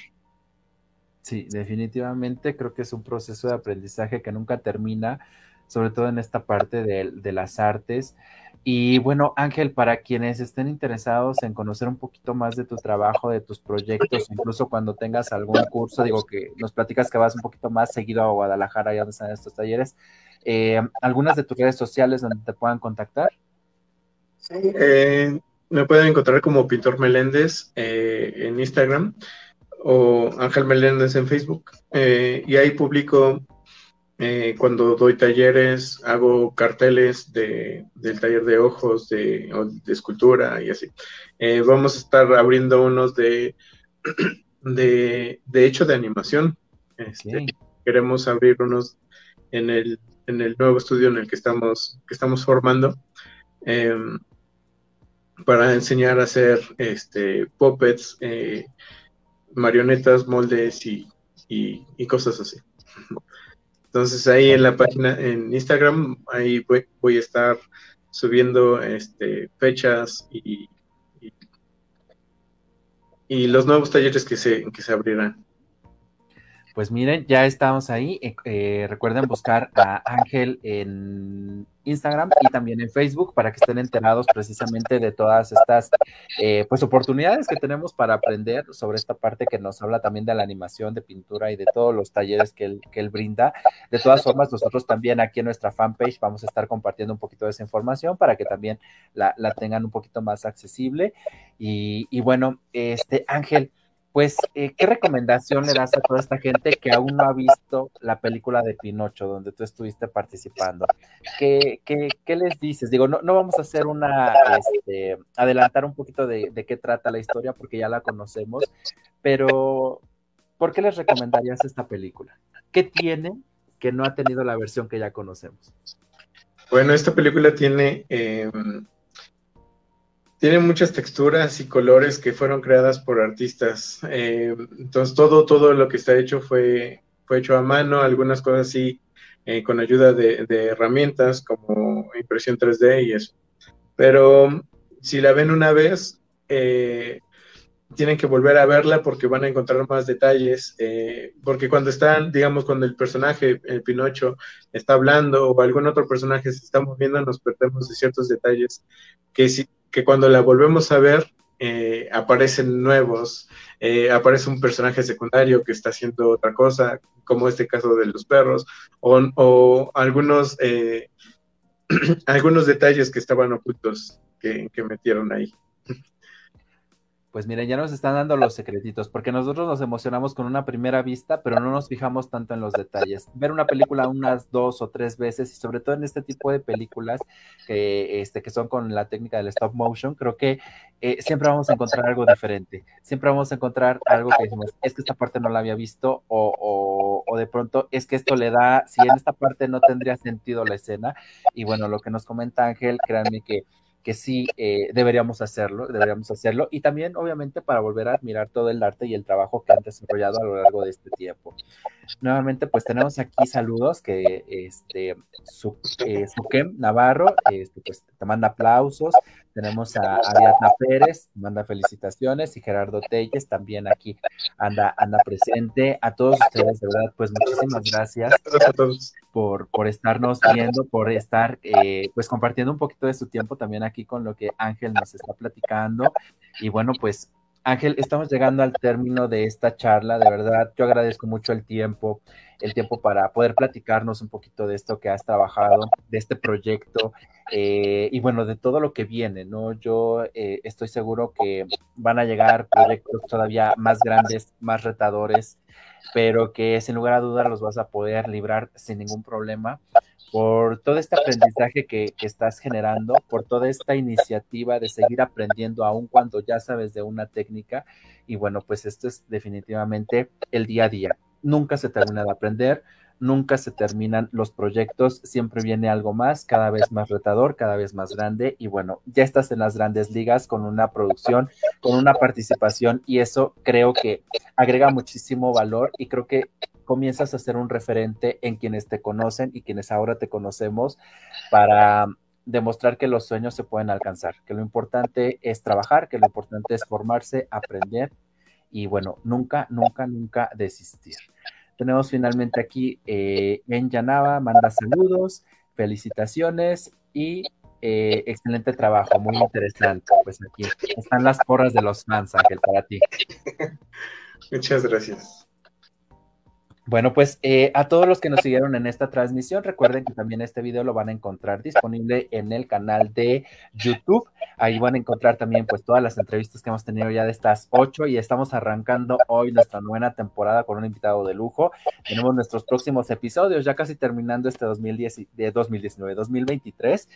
Sí, definitivamente creo que es un proceso de aprendizaje que nunca termina, sobre todo en esta parte de, de las artes. Y bueno, Ángel, para quienes estén interesados en conocer un poquito más de tu trabajo, de tus proyectos, incluso cuando tengas algún curso, digo que nos platicas que vas un poquito más seguido a Guadalajara y a donde están estos talleres, eh, algunas de tus redes sociales donde te puedan contactar.
Sí, eh, me pueden encontrar como Pintor Meléndez eh, en Instagram o Ángel Meléndez en Facebook y ahí publico eh, cuando doy talleres, hago carteles de, del taller de ojos, de, de escultura y así. Eh, vamos a estar abriendo unos de, de, de hecho de animación. Este, queremos abrir unos en el, en el nuevo estudio en el que estamos, que estamos formando em, para enseñar a hacer este, puppets, eh, marionetas, moldes y, y cosas así. Entonces ahí en la página, en Instagram, ahí voy, a estar subiendo este, fechas y, y, los nuevos talleres que se, que se abrirán.
Pues miren, ya estamos ahí. Eh, eh, recuerden buscar a Ángel en Instagram y también en Facebook para que estén enterados precisamente de todas estas eh, pues oportunidades que tenemos para aprender sobre esta parte que nos habla también de la animación, de pintura y de todos los talleres que él, que él brinda. De todas formas, nosotros también aquí en nuestra fanpage vamos a estar compartiendo un poquito de esa información para que también la, tengan un poquito más accesible. Y, y bueno, este Ángel pues, eh, ¿qué recomendación le das a toda esta gente que aún no ha visto la película de Pinocho, donde tú estuviste participando? ¿Qué, les dices? Digo, no, vamos a hacer una, este, adelantar un poquito de, qué trata la historia, porque ya la conocemos, pero ¿por qué les recomendarías esta película? ¿Qué tiene que no ha tenido la versión que ya conocemos?
Bueno, esta película tiene... Em, tiene muchas texturas y colores que fueron creadas por artistas. Eh, entonces todo, todo lo que está hecho fue, fue hecho a mano, algunas cosas sí eh, con ayuda de, herramientas como impresión 3D y eso. Pero si la ven una vez, eh, tienen que volver a verla porque van a encontrar más detalles, porque cuando están, digamos, cuando el personaje, el Pinocho, está hablando o algún otro personaje se está moviendo, nos perdemos de ciertos detalles que si, que cuando la volvemos a ver eh, aparecen nuevos, eh, aparece un personaje secundario que está haciendo otra cosa, como este caso de los perros, o, algunos, eh, algunos detalles que estaban ocultos que metieron ahí.
Pues miren, ya nos están dando los secretitos, porque nosotros nos emocionamos con una primera vista, pero no nos fijamos tanto en los detalles. Ver una película unas dos o tres veces, y sobre todo en este tipo de películas que, este, que son con la técnica del stop motion, creo que eh, siempre vamos a encontrar algo diferente. Siempre vamos a encontrar algo que decimos, es que esta parte no la había visto, o, o, o de pronto es que esto le da, si en esta parte no tendría sentido la escena. Y bueno, lo que nos comenta Ángel, créanme que que sí eh, deberíamos hacerlo, deberíamos hacerlo, y también obviamente para volver a admirar todo el arte y el trabajo que han desarrollado a lo largo de este tiempo. Nuevamente, pues tenemos aquí saludos que este su, eh, Navarro este, pues, te manda aplausos, tenemos a Ariadna Pérez, manda felicitaciones, y Gerardo Telles también aquí anda, anda presente. A todos ustedes, de verdad, pues muchísimas gracias por, por estarnos viendo, por estar eh, pues compartiendo un poquito de su tiempo también aquí con lo que Ángel nos está platicando. Y bueno, pues Ángel, estamos llegando al término de esta charla, de verdad, yo agradezco mucho el tiempo, el tiempo para poder platicarnos un poquito de esto que has trabajado, de este proyecto eh, y bueno, de todo lo que viene, ¿no? Yo eh, estoy seguro que van a llegar proyectos todavía más grandes, más retadores, pero que sin lugar a dudas los vas a poder librar sin ningún problema por todo este aprendizaje que, estás generando, por toda esta iniciativa de seguir aprendiendo aún cuando ya sabes de una técnica. Y bueno, pues esto es definitivamente el día a día. Nunca se termina de aprender, nunca se terminan los proyectos, siempre viene algo más, cada vez más retador, cada vez más grande y bueno, ya estás en las grandes ligas con una producción, con una participación y eso creo que agrega muchísimo valor y creo que comienzas a ser un referente en quienes te conocen y quienes ahora te conocemos para demostrar que los sueños se pueden alcanzar, que lo importante es trabajar, que lo importante es formarse, aprender y bueno, nunca, nunca, nunca desistir. Tenemos finalmente aquí eh, en Yanaba, manda saludos, felicitaciones y eh, excelente trabajo, muy interesante. Pues aquí están las porras de los fans, Ángel, para ti.
Muchas gracias.
Bueno, pues eh, a todos los que nos siguieron en esta transmisión, recuerden que también este video lo van a encontrar disponible en el canal de YouTube. Ahí van a encontrar también pues todas las entrevistas que hemos tenido ya de estas ocho y estamos arrancando hoy nuestra nueva temporada con un invitado de lujo. Tenemos nuestros próximos episodios, ya casi terminando este 2010, de 2019, 2023,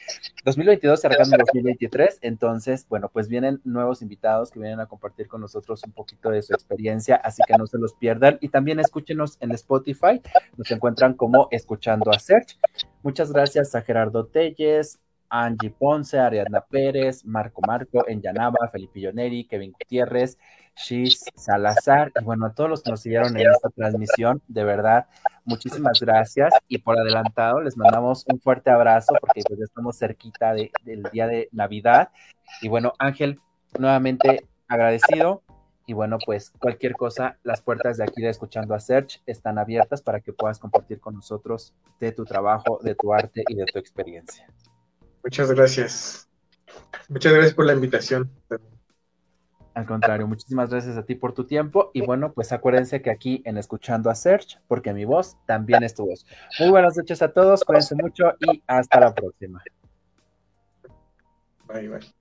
2022 arrancando 2023. Entonces, bueno, pues vienen nuevos invitados que vienen a compartir con nosotros un poquito de su experiencia, así que no se los pierdan y también escúchenos en Spotify. Nos encuentran como Escuchando a Search. Muchas gracias a Gerardo Telles, Angie Ponce, Ariadna Pérez, Marco Marco, Enyanaba, Felipe Yoneri, Kevin Gutiérrez, Shiz Salazar, y bueno, a todos los que nos siguieron en esta transmisión, de verdad, muchísimas gracias. Y por adelantado, les mandamos un fuerte abrazo porque pues ya estamos cerquita del día de Navidad. Y bueno, Ángel, nuevamente agradecido. Y bueno, pues cualquier cosa, las puertas de aquí de Escuchando a Search están abiertas para que puedas compartir con nosotros de tu trabajo, de tu arte y de tu experiencia.
Muchas gracias. Muchas gracias por la invitación.
Al contrario, muchísimas gracias a ti por tu tiempo. Y bueno, pues acuérdense que aquí en Escuchando a Search, porque mi voz también es tu voz. Muy buenas noches a todos, cuídense mucho y hasta la próxima.
Bye, bye.